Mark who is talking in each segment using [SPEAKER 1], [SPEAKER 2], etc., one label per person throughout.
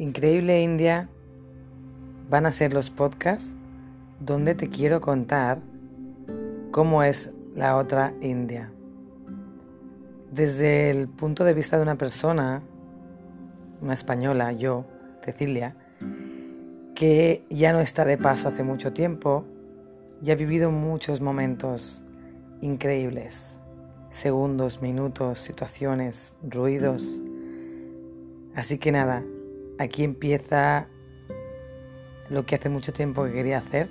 [SPEAKER 1] Increíble India van a ser los podcasts donde te quiero contar cómo es la otra India. Desde el punto de vista de una persona, una española, yo, Cecilia, que ya no está de paso hace mucho tiempo y ha vivido muchos momentos increíbles, segundos, minutos, situaciones, ruidos. Así que nada, aquí empieza lo que hace mucho tiempo que quería hacer,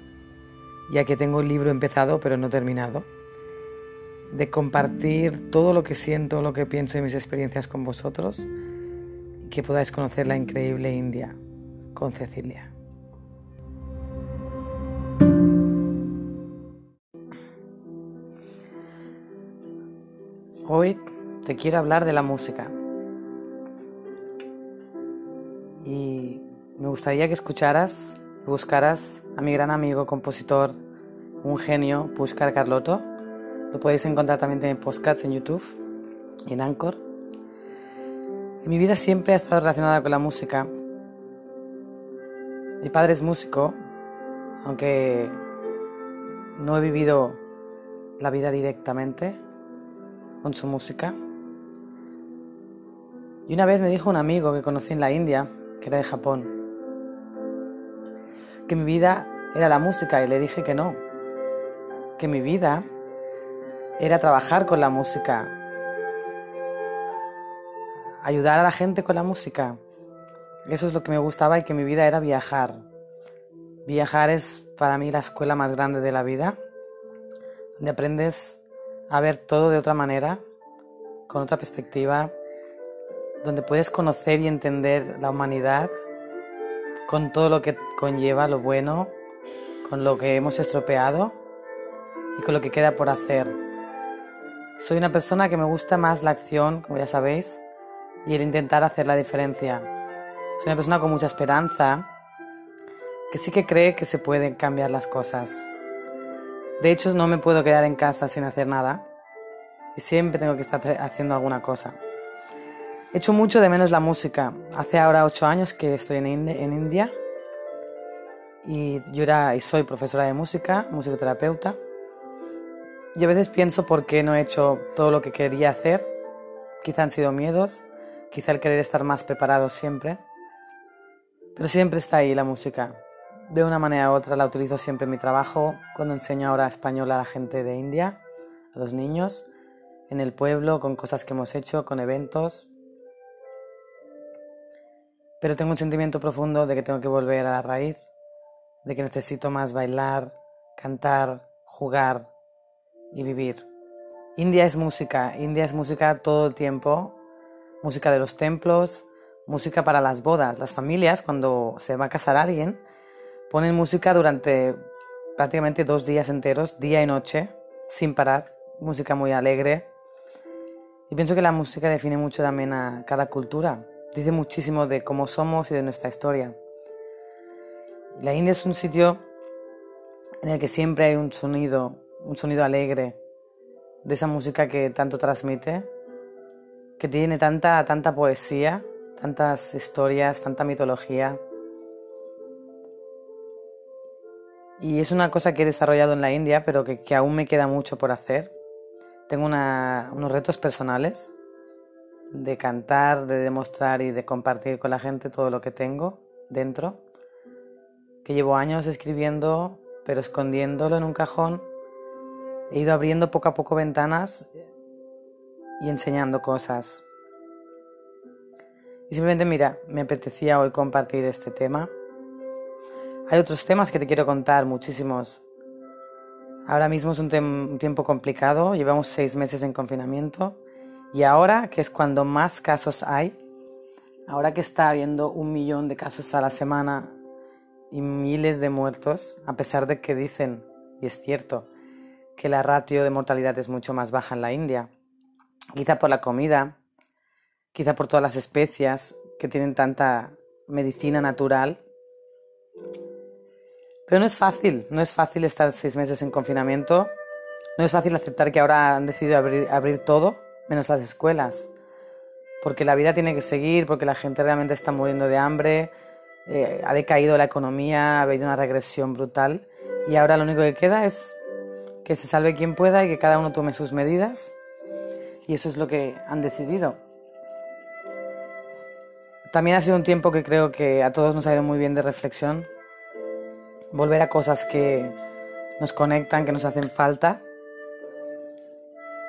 [SPEAKER 1] ya que tengo un libro empezado pero no terminado, de compartir todo lo que siento, lo que pienso y mis experiencias con vosotros, y que podáis conocer la increíble India con Cecilia. Hoy te quiero hablar de la música. Y me gustaría que escucharas y buscaras a mi gran amigo, compositor, un genio, Pushkar Carlotto. Lo podéis encontrar también en podcasts en YouTube y en Anchor. mi vida siempre ha estado relacionada con la música. Mi padre es músico, aunque no he vivido la vida directamente con su música. Y una vez me dijo un amigo que conocí en la India, de Japón, que mi vida era la música y le dije que no, que mi vida era trabajar con la música, ayudar a la gente con la música. Eso es lo que me gustaba y que mi vida era viajar. Viajar es para mí la escuela más grande de la vida, donde aprendes a ver todo de otra manera, con otra perspectiva, donde puedes conocer y entender la humanidad con todo lo que conlleva lo bueno, con lo que hemos estropeado y con lo que queda por hacer. Soy una persona que me gusta más la acción, como ya sabéis, y el intentar hacer la diferencia. Soy una persona con mucha esperanza, que sí que cree que se pueden cambiar las cosas. De hecho, no me puedo quedar en casa sin hacer nada y siempre tengo que estar haciendo alguna cosa. Echo mucho de menos la música. Hace ahora ocho años que estoy en, India y yo era y soy profesora de música, musicoterapeuta. Y a veces pienso por qué no he hecho todo lo que quería hacer. Quizá han sido miedos, quizá el querer estar más preparado siempre. Pero siempre está ahí la música de una manera u otra la utilizo siempre en mi trabajo, cuando enseño ahora español a la gente de India, a los niños, en el pueblo, con cosas que hemos hecho, con eventos. Pero tengo un sentimiento profundo de que tengo que volver a la raíz, de que necesito más bailar, cantar, jugar y vivir. India es música, India es música todo el tiempo, música de los templos, música para las bodas. Las familias, cuando se va a casar alguien, Ponen música durante prácticamente dos días enteros, día y noche, sin parar. Música muy alegre. Y pienso que la música define mucho también a cada cultura. Dice muchísimo de cómo somos y de nuestra historia. La India es un sitio en el que siempre hay un sonido, un sonido alegre de esa música que tanto transmite, que tiene tanta, tanta poesía, tantas historias, tanta mitología. Y es una cosa que he desarrollado en la India, pero que, aún me queda mucho por hacer. Tengo unos retos personales de cantar, de demostrar y de compartir con la gente todo lo que tengo dentro, que llevo años escribiendo, pero escondiéndolo en un cajón. He ido abriendo poco a poco ventanas y enseñando cosas. Y simplemente, mira, me apetecía hoy compartir este tema hay otros temas que te quiero contar, muchísimos. Ahora mismo es un, tiempo complicado, llevamos seis meses en confinamiento y ahora, que es cuando más casos hay, ahora que está habiendo un millón de casos a la semana y miles de muertos, a pesar de que dicen, y es cierto, que la ratio de mortalidad es mucho más baja en la India, quizá por la comida, quizá por todas las especias que tienen tanta medicina natural pero no es fácil, no es fácil estar seis meses en confinamiento, no es fácil aceptar que ahora han decidido abrir, abrir todo, menos las escuelas. porque la vida tiene que seguir, porque la gente realmente está muriendo de hambre, eh, ha decaído la economía, ha habido una regresión brutal. Y ahora lo único que queda es que se salve quien pueda y que cada uno tome sus medidas. Y eso es lo que han decidido. También ha sido un tiempo que creo que a todos nos ha ido muy bien de reflexión, volver a cosas que nos conectan, que nos hacen falta.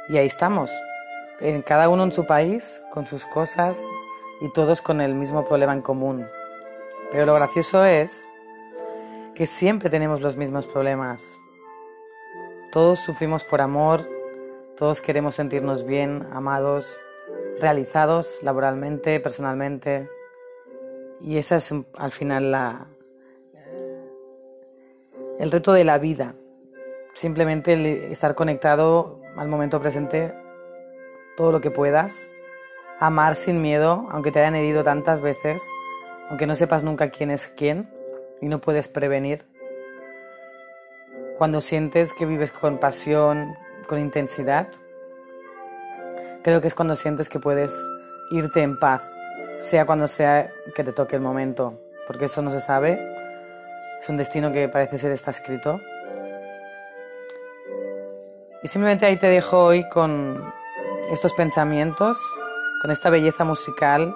[SPEAKER 1] Y ahí estamos, en cada uno en su país, con sus cosas y todos con el mismo problema en común. Pero lo gracioso es que siempre tenemos los mismos problemas. Todos sufrimos por amor, todos queremos sentirnos bien, amados, realizados laboralmente, personalmente. Y ese es al final la, el reto de la vida. Simplemente estar conectado al momento presente todo lo que puedas. Amar sin miedo, aunque te hayan herido tantas veces, aunque no sepas nunca quién es quién y no puedes prevenir. Cuando sientes que vives con pasión, con intensidad, creo que es cuando sientes que puedes irte en paz, sea cuando sea que te toque el momento, porque eso no se sabe, es un destino que parece ser está escrito. Y simplemente ahí te dejo hoy con estos pensamientos, con esta belleza musical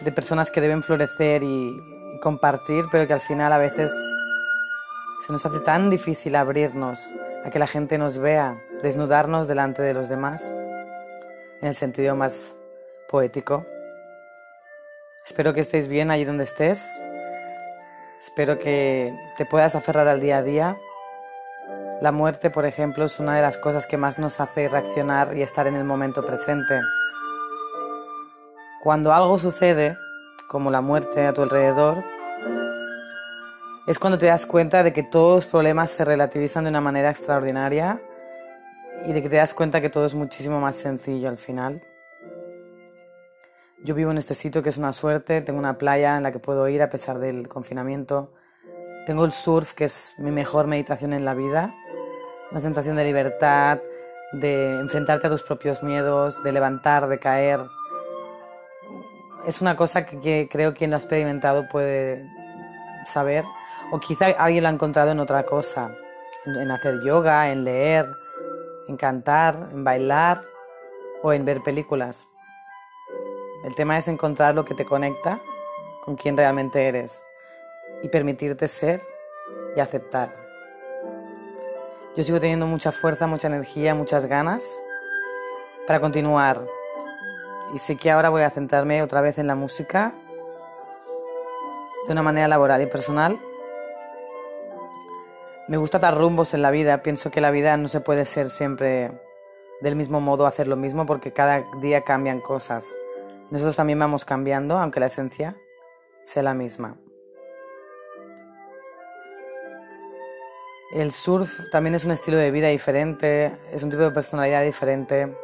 [SPEAKER 1] de personas que deben florecer y, compartir, pero que al final a veces se nos hace tan difícil abrirnos a que la gente nos vea, desnudarnos delante de los demás, en el sentido más poético. Espero que estéis bien allí donde estés. Espero que te puedas aferrar al día a día la muerte, por ejemplo, es una de las cosas que más nos hace reaccionar y estar en el momento presente. Cuando algo sucede, como la muerte a tu alrededor, es cuando te das cuenta de que todos los problemas se relativizan de una manera extraordinaria y de que te das cuenta que todo es muchísimo más sencillo al final. Yo vivo en este sitio que es una suerte, tengo una playa en la que puedo ir a pesar del confinamiento, tengo el surf que es mi mejor meditación en la vida una sensación de libertad, de enfrentarte a tus propios miedos, de levantar, de caer. Es una cosa que, creo que quien lo ha experimentado puede saber, o quizá alguien lo ha encontrado en otra cosa, en hacer yoga, en leer, en cantar, en bailar o en ver películas. El tema es encontrar lo que te conecta con quien realmente eres y permitirte ser y aceptar. Yo sigo teniendo mucha fuerza, mucha energía, muchas ganas para continuar. Y sé que ahora voy a centrarme otra vez en la música de una manera laboral y personal. Me gusta dar rumbos en la vida. Pienso que la vida no se puede ser siempre del mismo modo, hacer lo mismo, porque cada día cambian cosas. Nosotros también vamos cambiando, aunque la esencia sea la misma. El surf también es un estilo de vida diferente, es un tipo de personalidad diferente,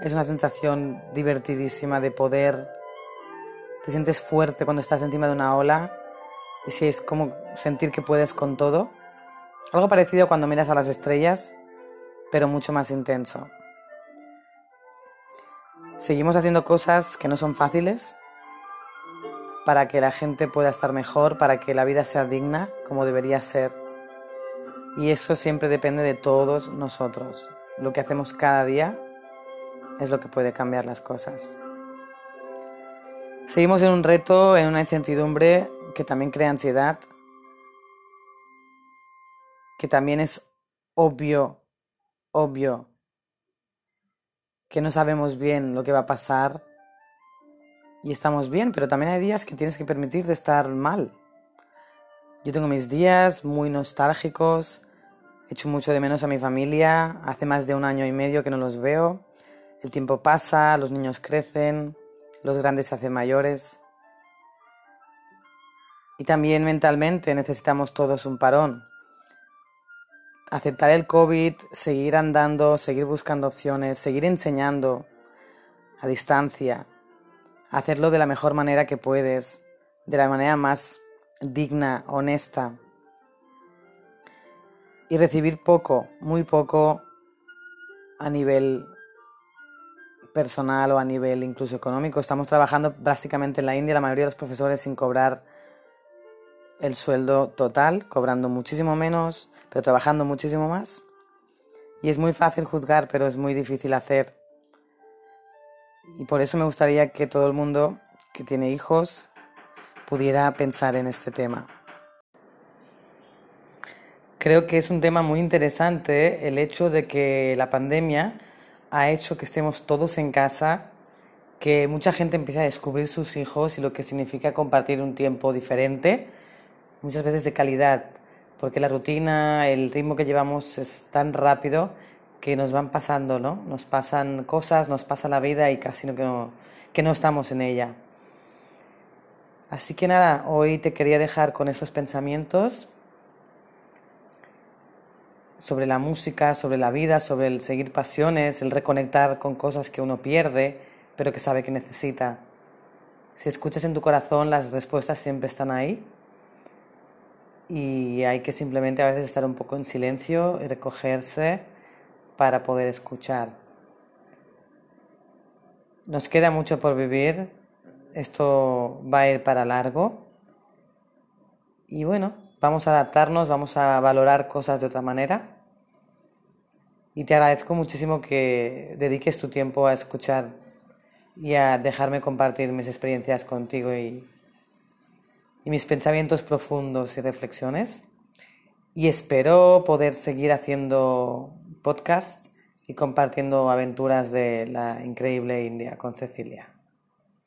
[SPEAKER 1] es una sensación divertidísima de poder, te sientes fuerte cuando estás encima de una ola y si es como sentir que puedes con todo. Algo parecido cuando miras a las estrellas, pero mucho más intenso. Seguimos haciendo cosas que no son fáciles para que la gente pueda estar mejor, para que la vida sea digna como debería ser y eso siempre depende de todos nosotros. Lo que hacemos cada día es lo que puede cambiar las cosas. Seguimos en un reto, en una incertidumbre que también crea ansiedad, que también es obvio, obvio, que no sabemos bien lo que va a pasar y estamos bien, pero también hay días que tienes que permitir de estar mal. Yo tengo mis días muy nostálgicos, Echo mucho de menos a mi familia, hace más de un año y medio que no los veo. El tiempo pasa, los niños crecen, los grandes se hacen mayores. Y también mentalmente necesitamos todos un parón. Aceptar el COVID, seguir andando, seguir buscando opciones, seguir enseñando a distancia, hacerlo de la mejor manera que puedes, de la manera más digna, honesta y recibir poco, muy poco a nivel personal o a nivel incluso económico. Estamos trabajando básicamente en la India, la mayoría de los profesores sin cobrar el sueldo total, cobrando muchísimo menos, pero trabajando muchísimo más. Y es muy fácil juzgar, pero es muy difícil hacer. Y por eso me gustaría que todo el mundo que tiene hijos pudiera pensar en este tema. Creo que es un tema muy interesante el hecho de que la pandemia ha hecho que estemos todos en casa, que mucha gente empiece a descubrir sus hijos y lo que significa compartir un tiempo diferente, muchas veces de calidad, porque la rutina, el ritmo que llevamos es tan rápido que nos van pasando, ¿no? Nos pasan cosas, nos pasa la vida y casi no, que, no, que no estamos en ella. Así que nada, hoy te quería dejar con esos pensamientos sobre la música, sobre la vida, sobre el seguir pasiones, el reconectar con cosas que uno pierde, pero que sabe que necesita. Si escuchas en tu corazón, las respuestas siempre están ahí. Y hay que simplemente a veces estar un poco en silencio y recogerse para poder escuchar. Nos queda mucho por vivir, esto va a ir para largo y bueno, vamos a adaptarnos, vamos a valorar cosas de otra manera y te agradezco muchísimo que dediques tu tiempo a escuchar y a dejarme compartir mis experiencias contigo y, mis pensamientos profundos y reflexiones. Y espero poder seguir haciendo podcast y compartiendo aventuras de la increíble India con Cecilia.